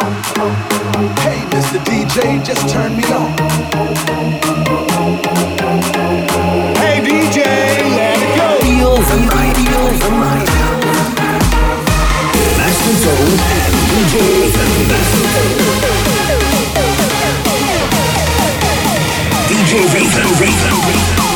Hey, Mr. DJ, just turn me on. Hey, DJ, let it go. Feel the night, feel the night. Master Zone and DJ Ethan. DJ Ethan. Party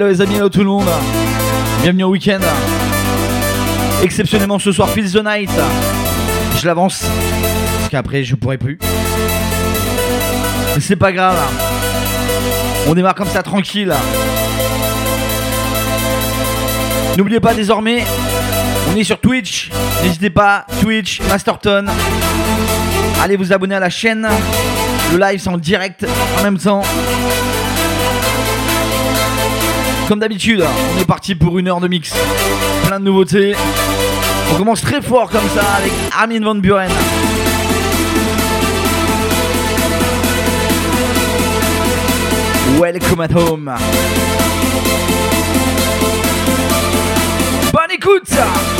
Hello les amis, hello tout le monde. Bienvenue au week-end. Exceptionnellement ce soir, Feel the Night. Je l'avance. Parce qu'après je pourrai plus. Mais c'est pas grave. On démarre comme ça tranquille. N'oubliez pas désormais, on est sur Twitch. N'hésitez pas, Twitch, Masterton. Allez vous abonner à la chaîne. Le live c'est en direct en même temps. Comme d'habitude, on est parti pour une heure de mix. Plein de nouveautés. On commence très fort comme ça avec Armin Van Buren. Welcome at home. Bonne écoute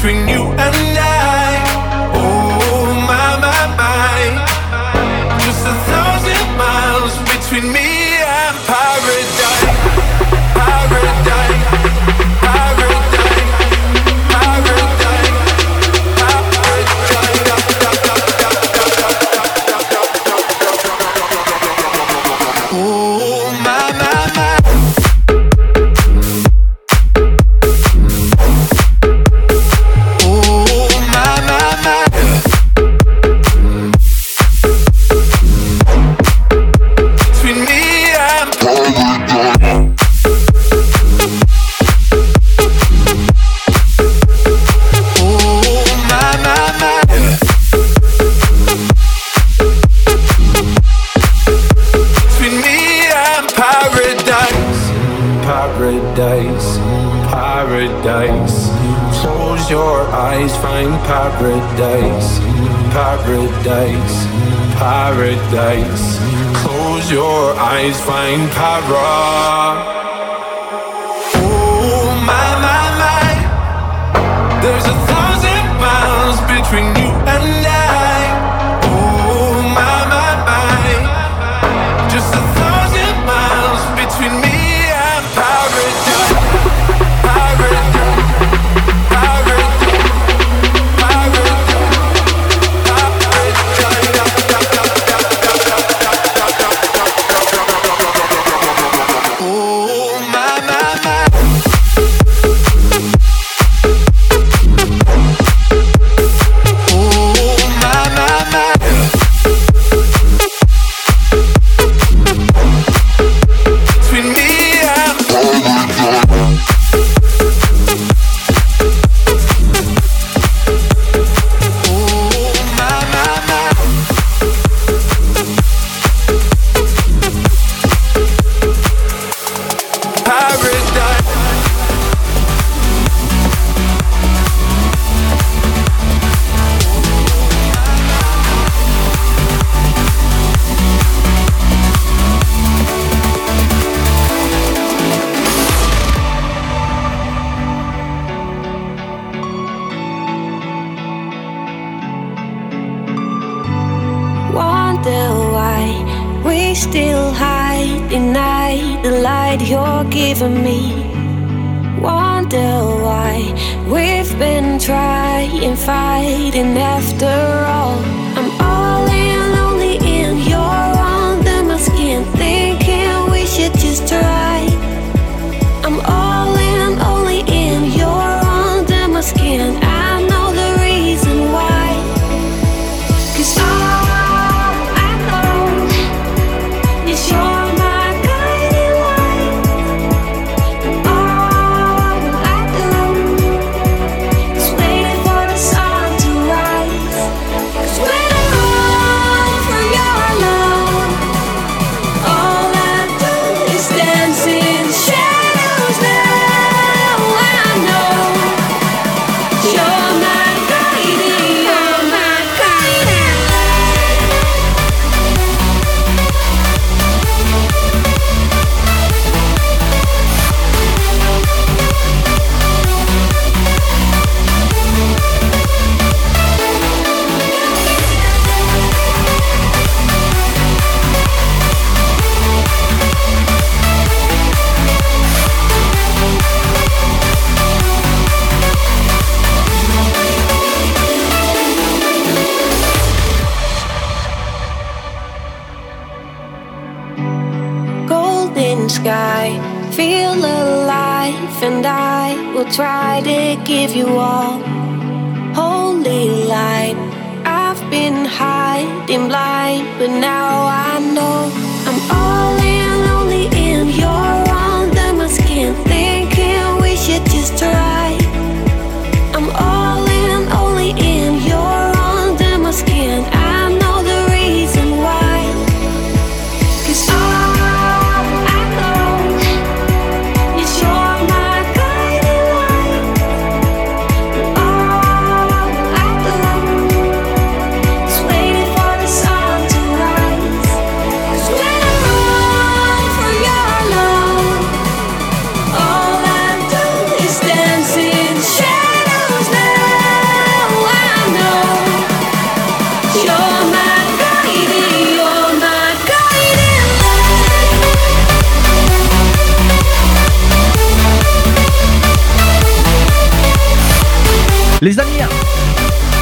Between you and I. eyes. Close your eyes, find power.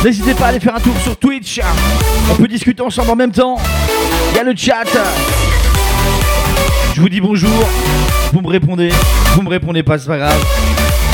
N'hésitez pas à aller faire un tour sur Twitch. On peut discuter ensemble en même temps. Il y a le chat. Je vous dis bonjour. Vous me répondez. Vous me répondez pas, c'est pas grave.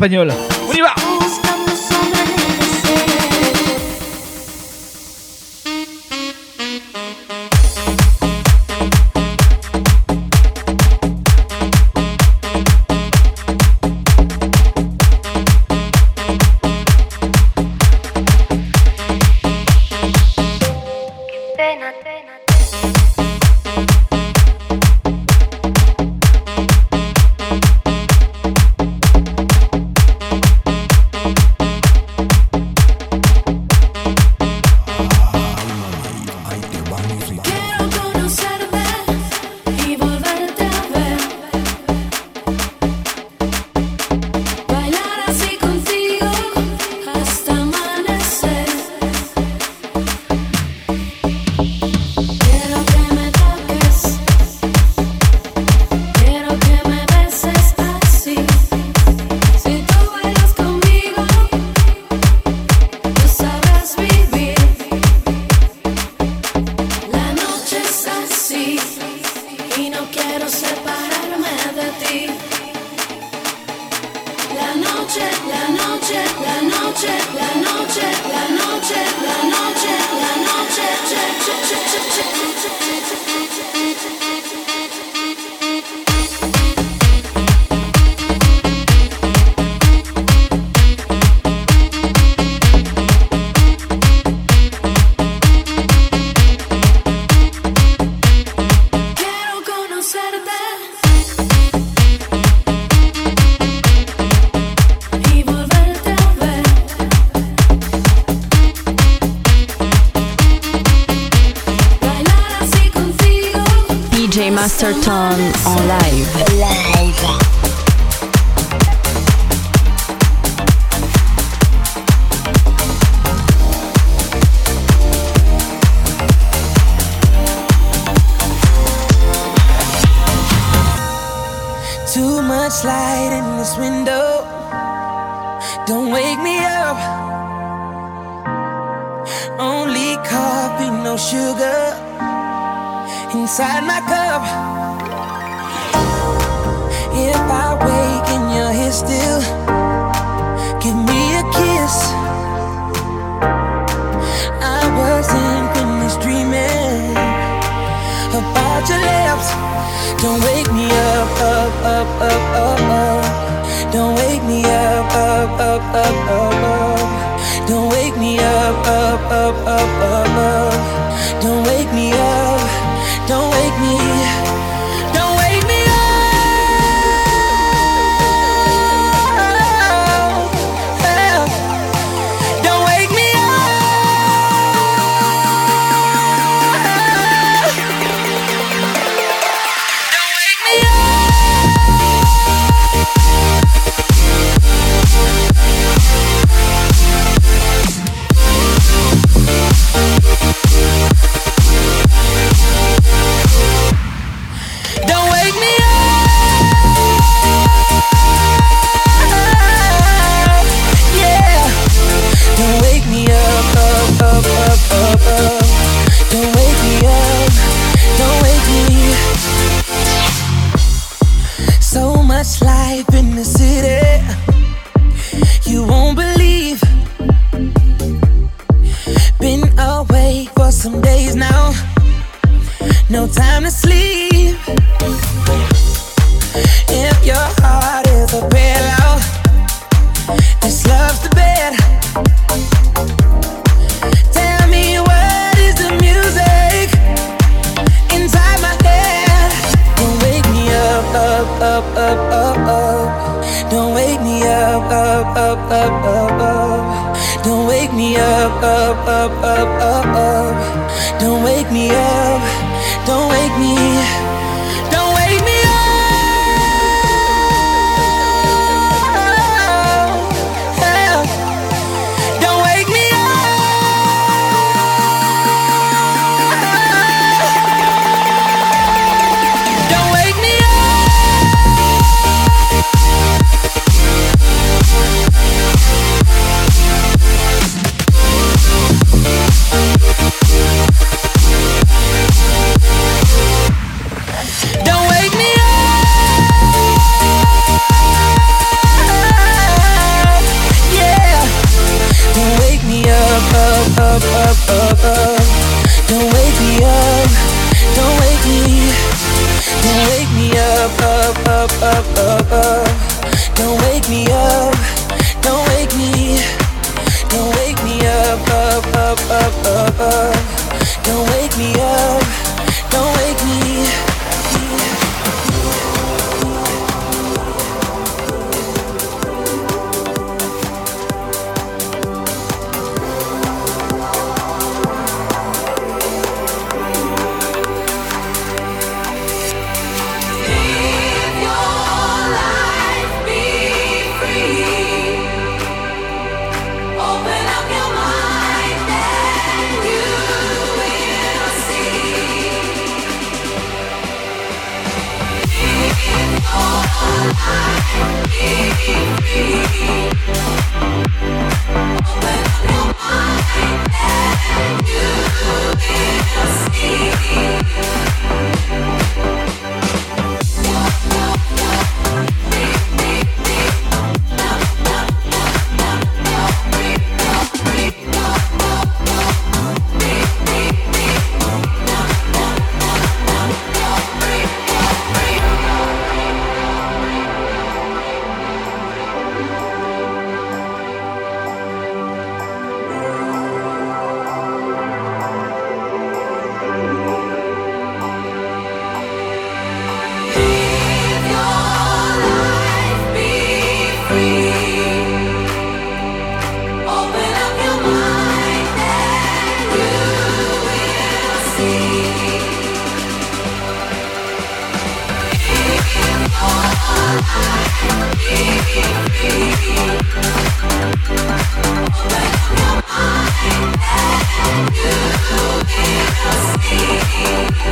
española. Up, up, up, Thank you.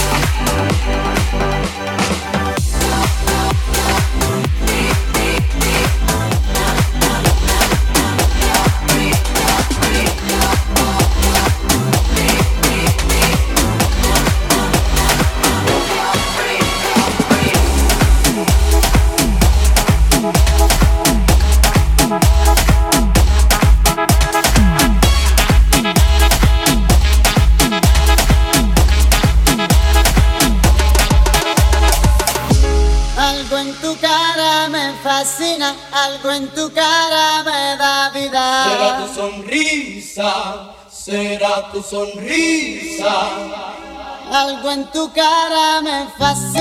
sonrisa. Algo en tu cara me fascina.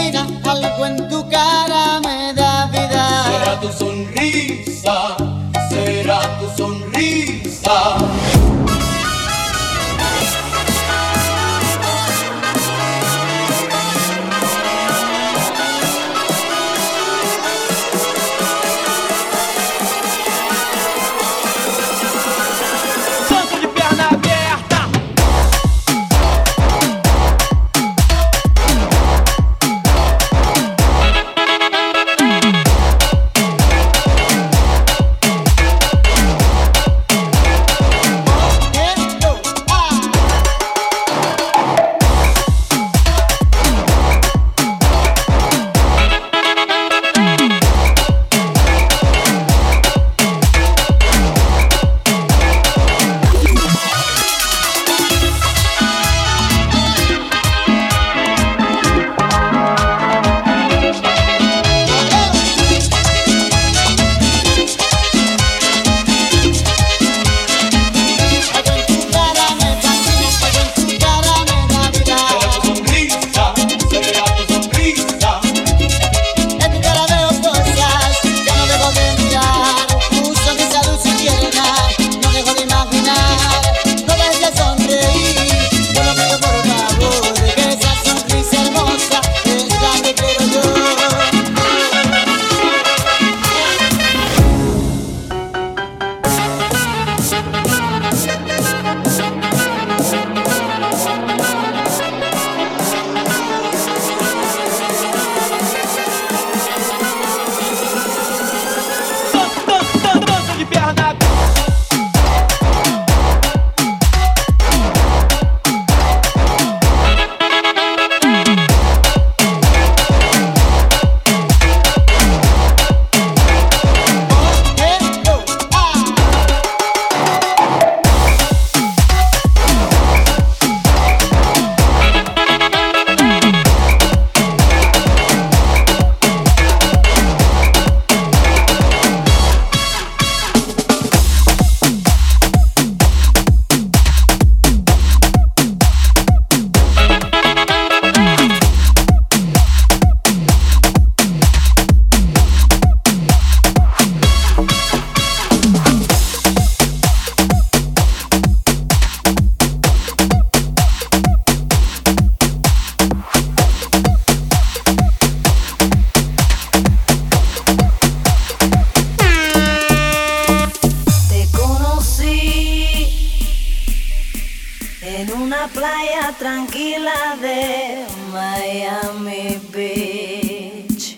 en una playa tranquila de Miami Beach.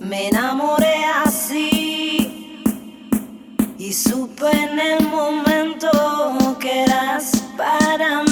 Me enamoré así y supe en el momento que eras para mí.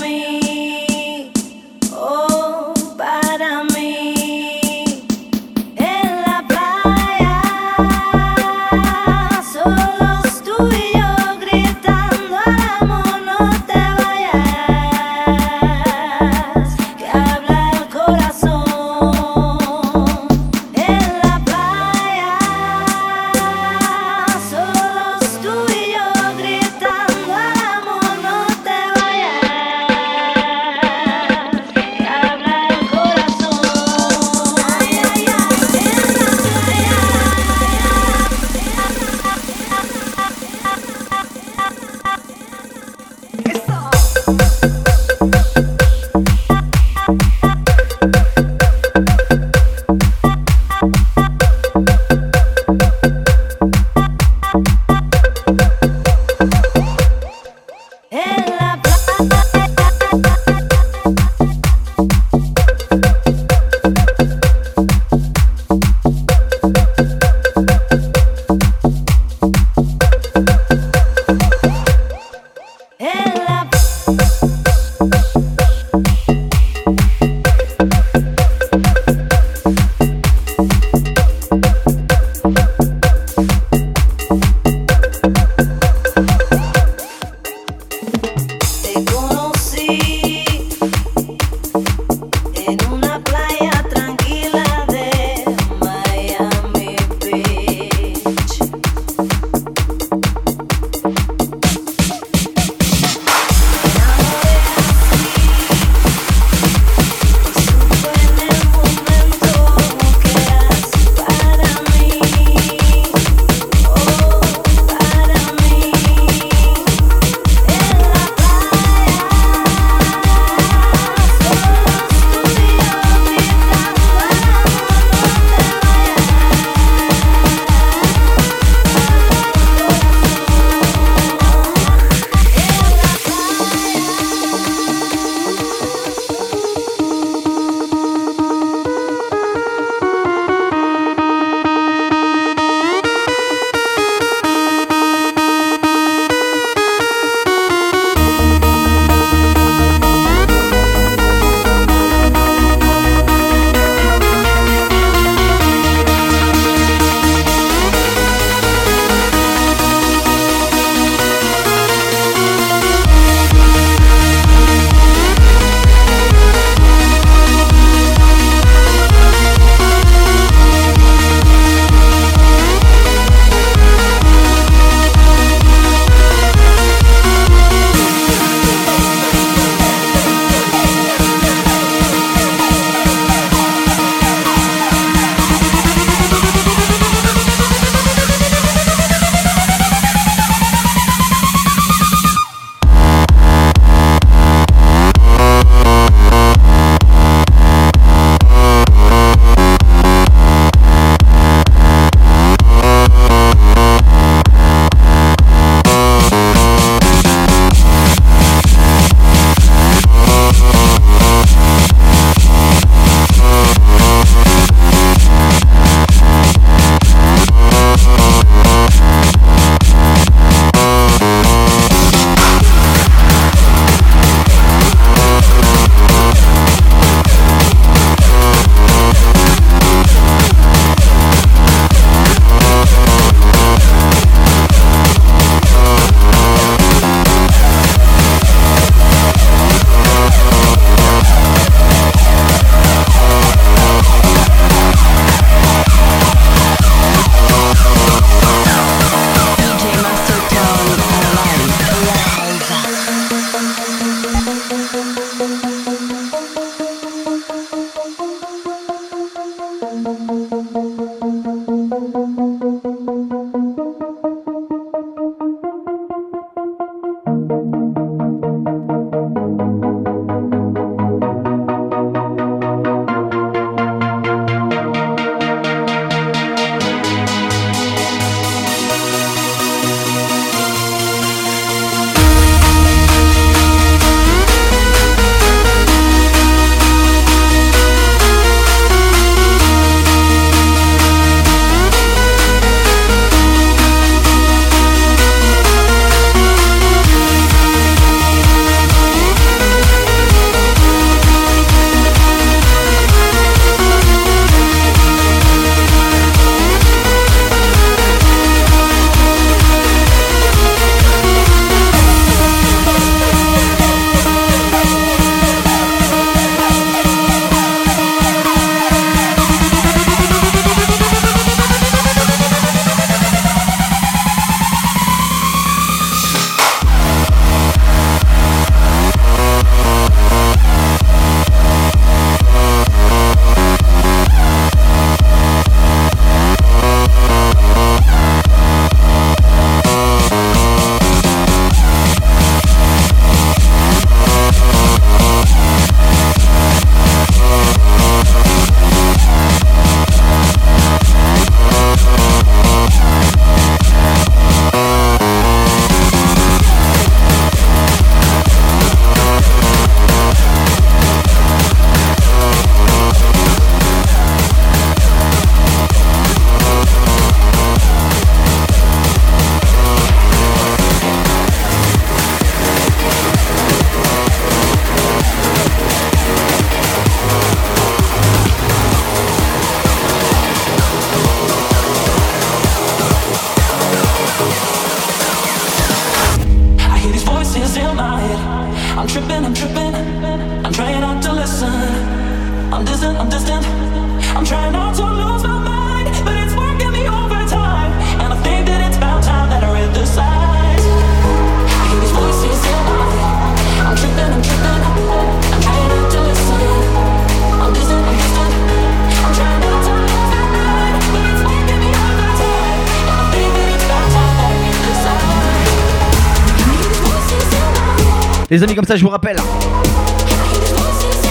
Les amis, comme ça, je vous rappelle.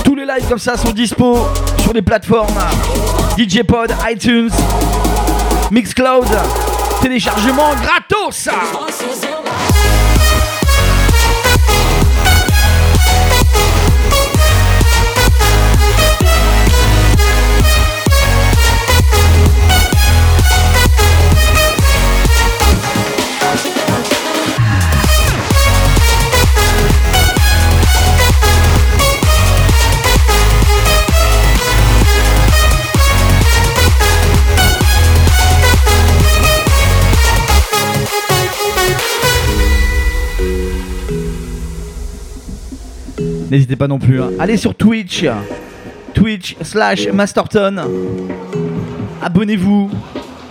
Tous les lives comme ça sont dispo sur les plateformes DJ Pod, iTunes, Mixcloud. Téléchargement gratos. N'hésitez pas non plus. hein. Allez sur Twitch. Twitch slash Masterton. Abonnez-vous.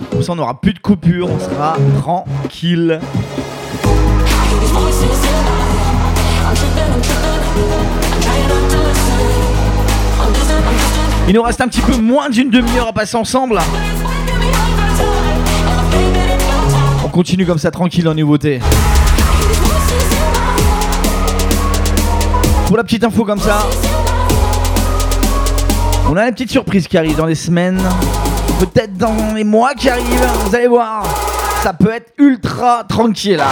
Comme ça on n'aura plus de coupure. On sera tranquille. Il nous reste un petit peu moins d'une demi-heure à passer ensemble. On continue comme ça tranquille en nouveauté. Pour la petite info comme ça, on a une petite surprise qui arrive dans les semaines, peut-être dans les mois qui arrivent. Vous allez voir, ça peut être ultra tranquille là.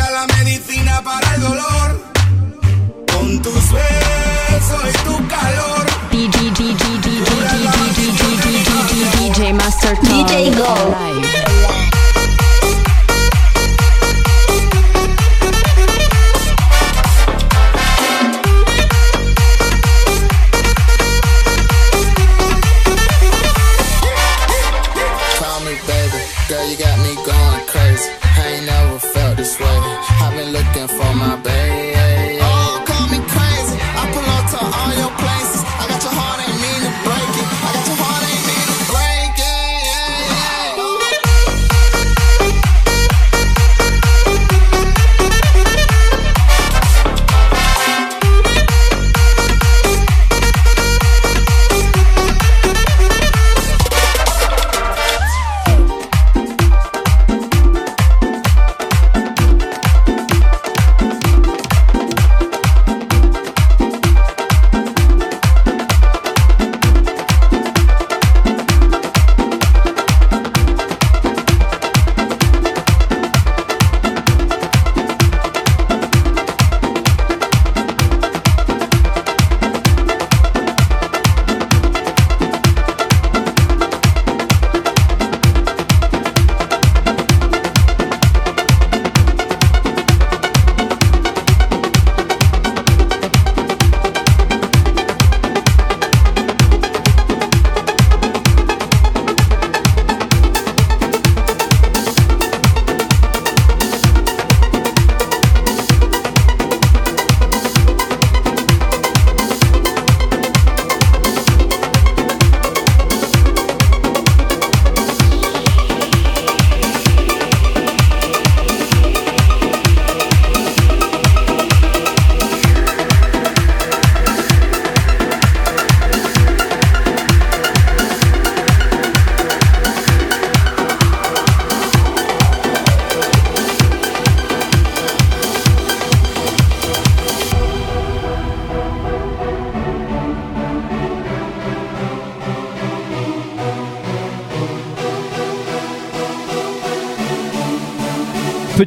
llega la medicina para el dolor. Con tus besos y tu calor. DJ Master DJ Go.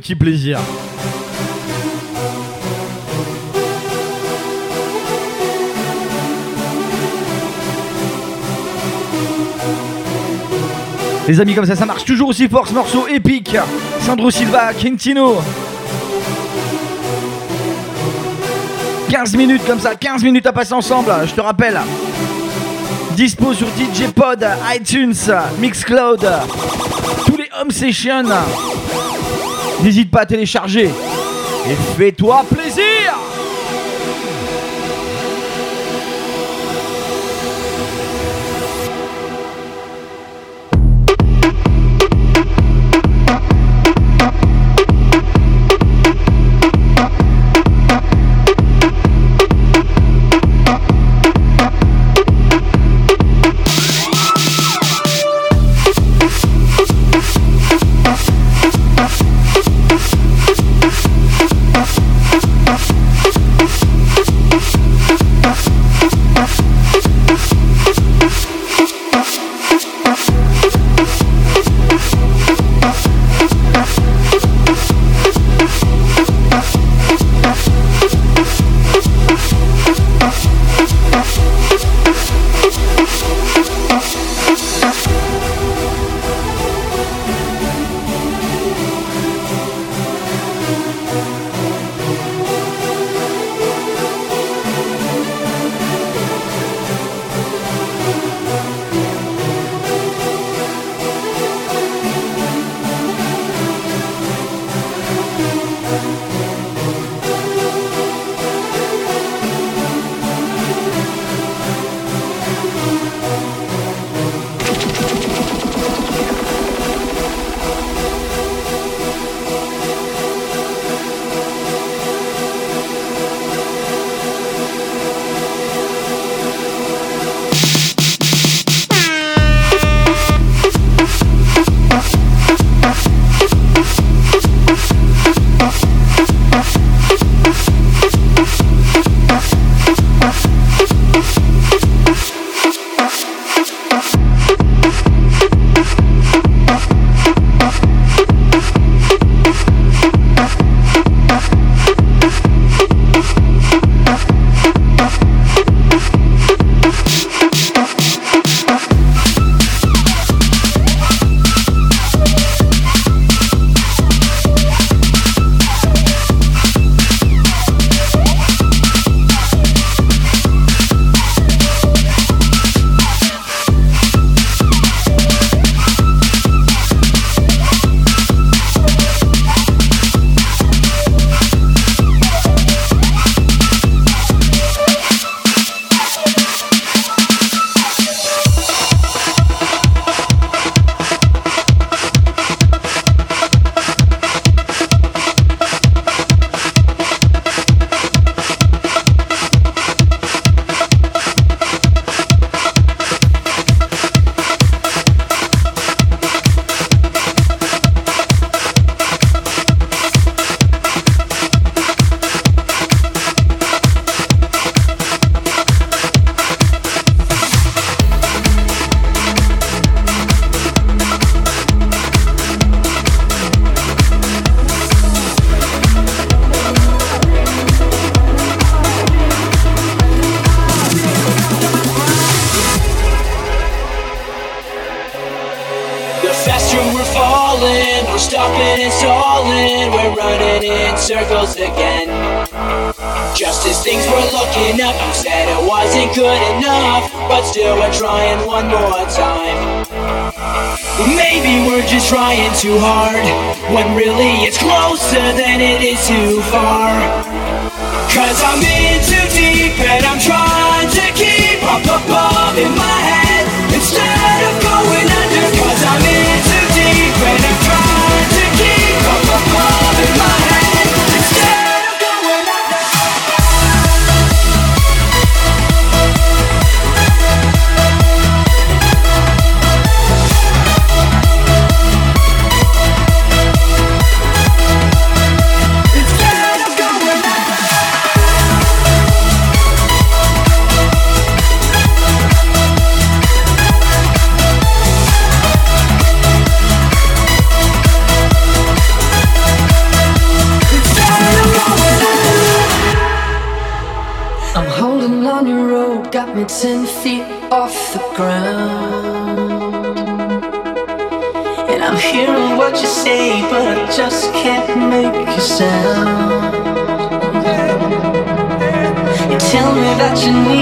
petit plaisir. Les amis, comme ça, ça marche toujours aussi fort ce morceau épique. Sandro Silva, Quintino. 15 minutes comme ça, 15 minutes à passer ensemble, je te rappelle. Dispo sur DJ Pod, iTunes, Mixcloud, tous les Home Sessions. N'hésite pas à télécharger. Et fais-toi plaisir. Circles again. Just as things were looking up, you said it wasn't good enough, but still we're trying one more time. Maybe we're just trying too hard, when really it's closer than it is too far. Cause I'm in too deep and I'm trying to keep up above in my head instead of going under. Cause I'm in too deep and I'm trying to keep up above in my head to me.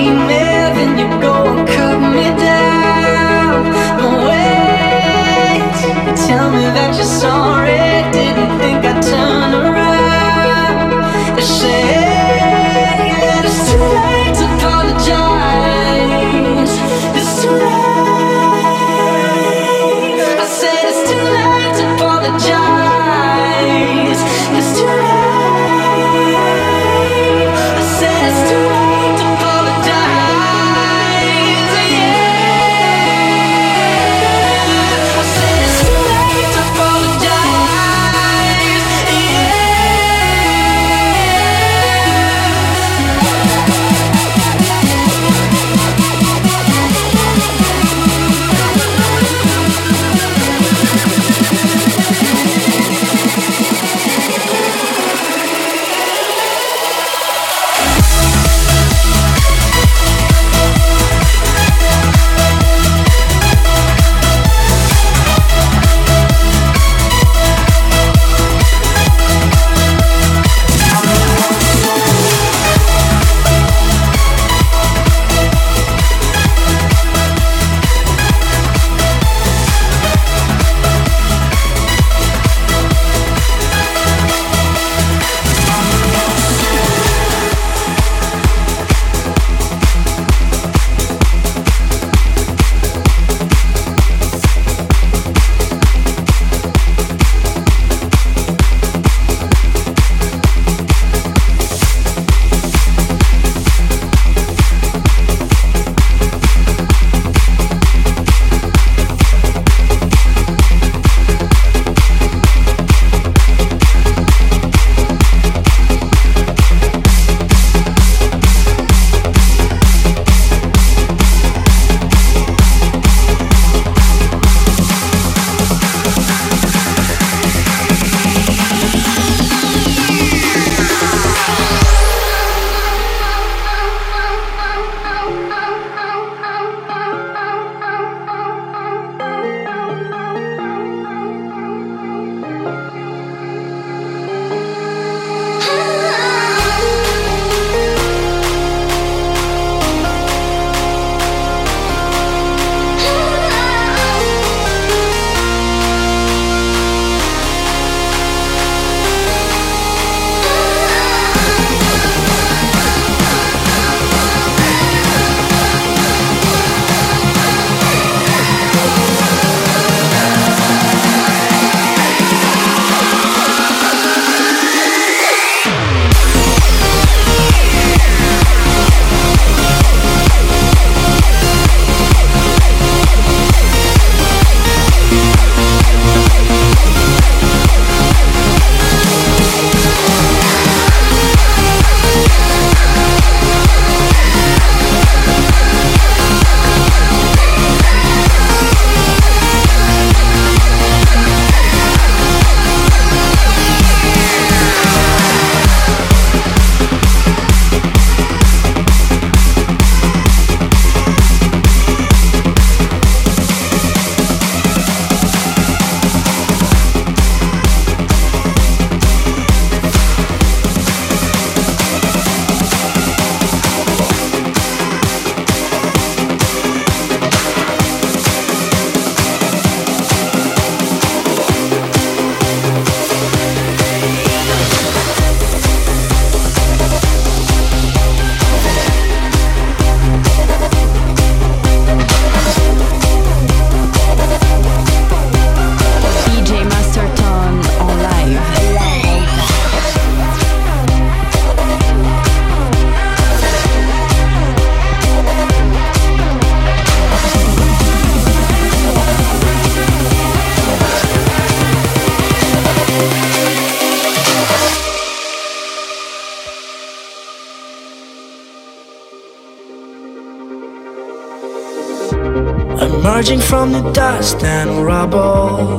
Emerging from the dust and rubble,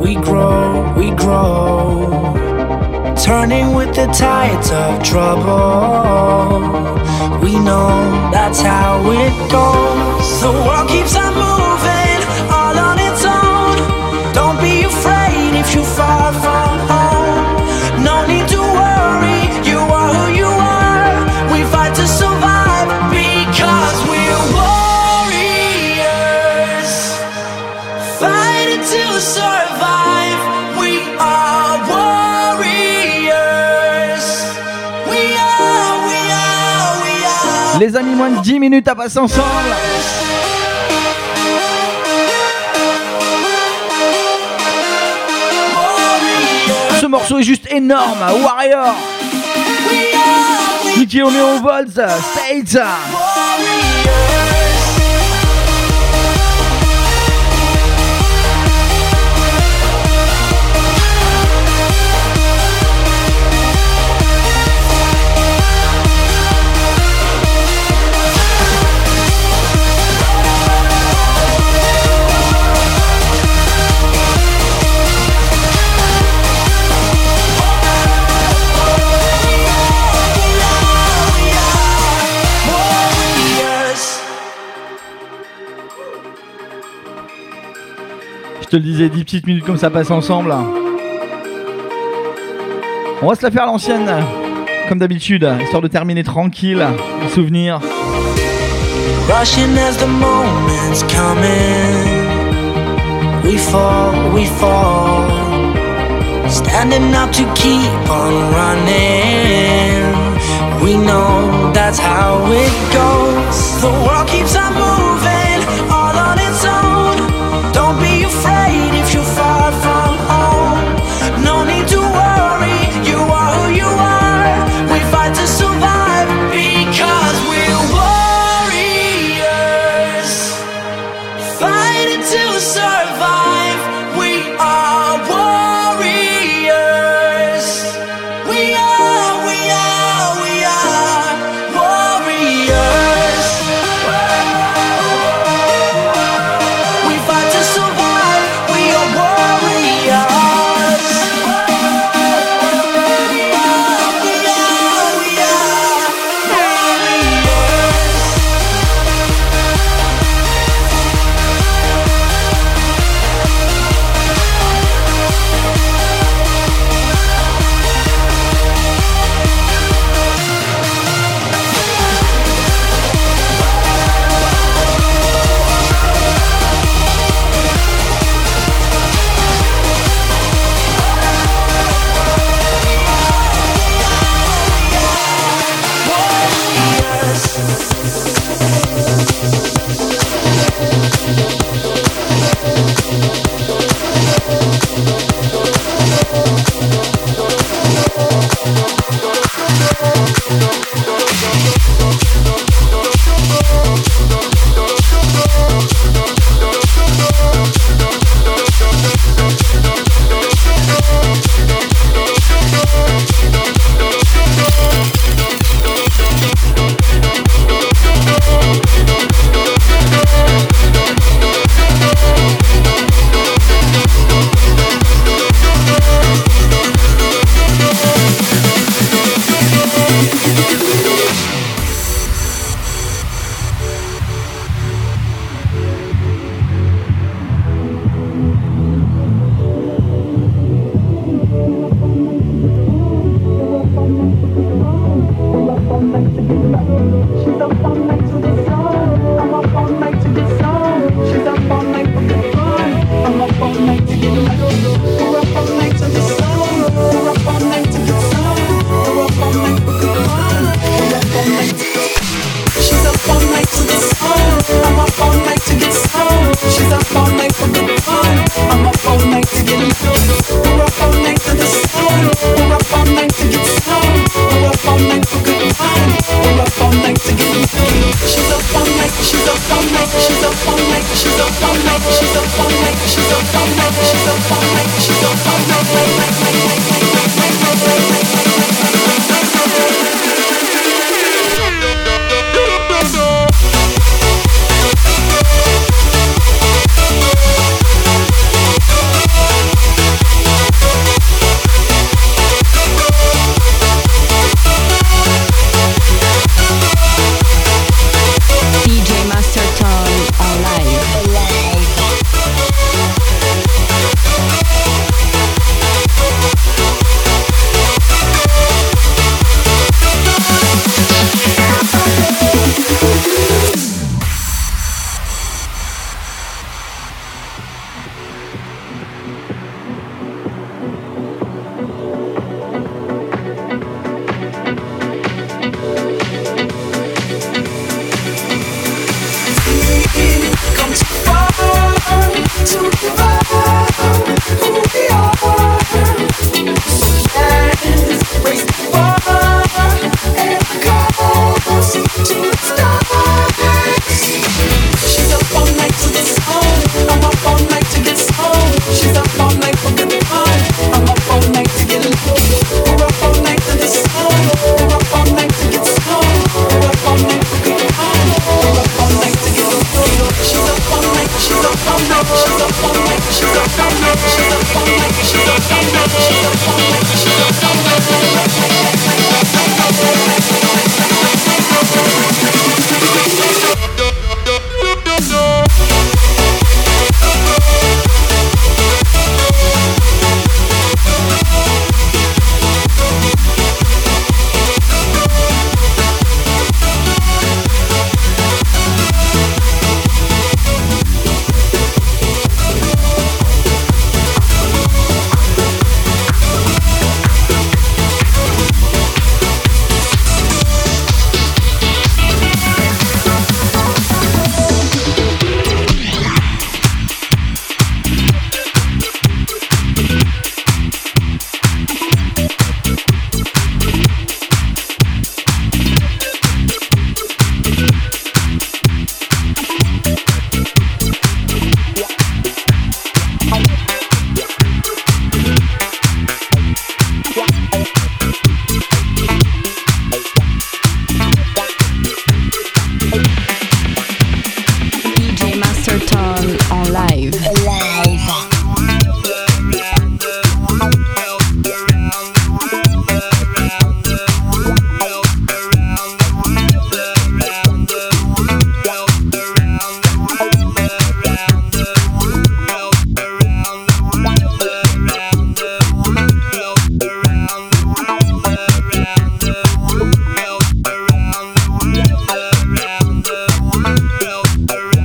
we grow, we grow. Turning with the tides of trouble, we know that's how it goes. The world keeps on moving, all on its own. Don't be afraid if you fall Les amis, moins de 10 minutes à passer ensemble. Ce morceau est juste énorme, Warrior. Nicky Romeo Volts, States. Je te le disais, 10 petites minutes comme ça passe ensemble. On va se la faire à l'ancienne, comme d'habitude, histoire de terminer tranquille, les souvenirs. Rushing as the moments come in. We fall, we fall. Standing up to keep on running. We know that's how it goes. The world keeps on moving,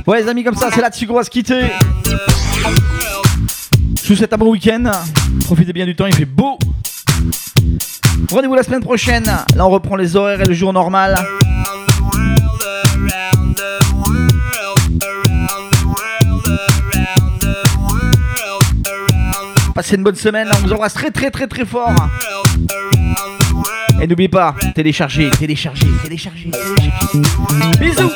les amis comme ça, c'est là-dessus qu'on va se quitter. Je vous souhaite un bon week-end. Profitez bien du temps, il fait beau. Rendez-vous la semaine prochaine. Là, on reprend les horaires et le jour normal. Passez une bonne semaine. On vous embrasse très très très très fort. Et n'oubliez pas, téléchargez, téléchargez, téléchargez. Bisous